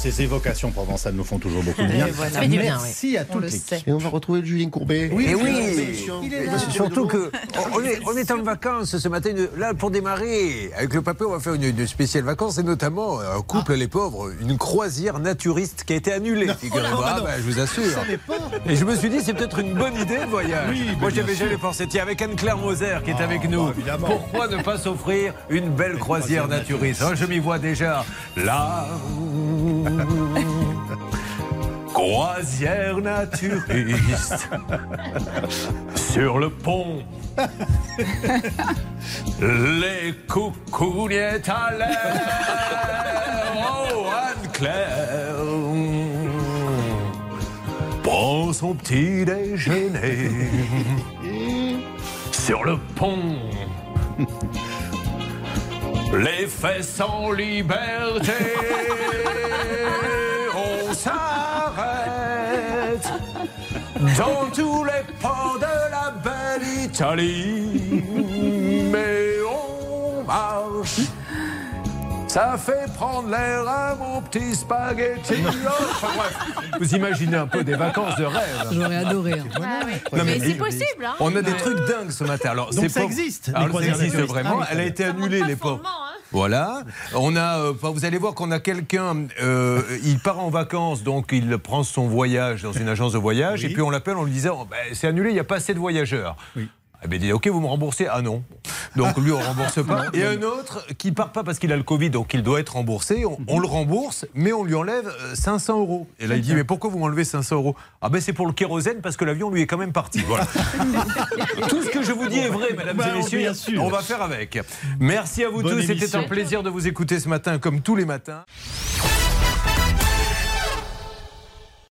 Ces évocations provençales nous font toujours beaucoup de bien. voilà. Ça fait du bien, Merci à On toute le l'équipe. sait. Et on va retrouver le Julien Courbet. Oui, Et oui, Il est là. Surtout que on est, on est en vacances ce matin. Là, pour démarrer, avec le papa, on va faire une, une spéciale vacances et notamment un couple, les pauvres, une croisière naturiste qui a été annulée. non, Ah, non. bah, je vous assure. Ça n'est pas. Et je me suis dit, c'est peut-être une bonne idée le voyage. Oui, Moi, j'avais jamais pensé. Tiens, avec Anne-Claire Moser qui est Ah, avec nous. bah. Pourquoi ne pas s'offrir une belle croisière naturiste? Oh, Je m'y vois déjà. Là. Croisière naturiste sur le pont. Les coucougnettes à l'air. Oh, Anne-Claire prend son petit déjeuner sur le pont. Les fesses en liberté, dans tous les ports de la belle Italie, mais on marche. Ça fait prendre l'air à mon petit spaghetti. Enfin bref, vous imaginez un peu des vacances de rêve. J'aurais adoré. hein. Ah oui. Non, mais mais- c'est possible. Hein. On a des trucs dingues ce matin. Alors, Donc ça pas- existe, les Alors, ça existe naturistes. vraiment. Ah oui, Elle a été annulée, les pauvres. Voilà. On a, euh, vous allez voir qu'on a quelqu'un. euh, il part en vacances, donc il prend son voyage dans une agence de voyage, Oui. et puis on l'appelle en lui disant Ben, c'est annulé, il n'y a pas assez de voyageurs. Oui. Eh bien, il dit, ok, vous me remboursez Ah non. Donc lui, on rembourse pas. Et un autre qui part pas parce qu'il a le Covid, donc il doit être remboursé. On, on le rembourse, mais on lui enlève euh, 500 euros. Et là, il dit, mais pourquoi vous m'enlevez 500 euros? Ah ben c'est pour le kérosène parce que l'avion lui est quand même parti. Voilà. Tout ce que je vous dis est vrai, mesdames Bah, et messieurs. bien sûr. On va faire avec. Merci à vous Bonne tous. C'était un plaisir de vous écouter ce matin, comme tous les matins.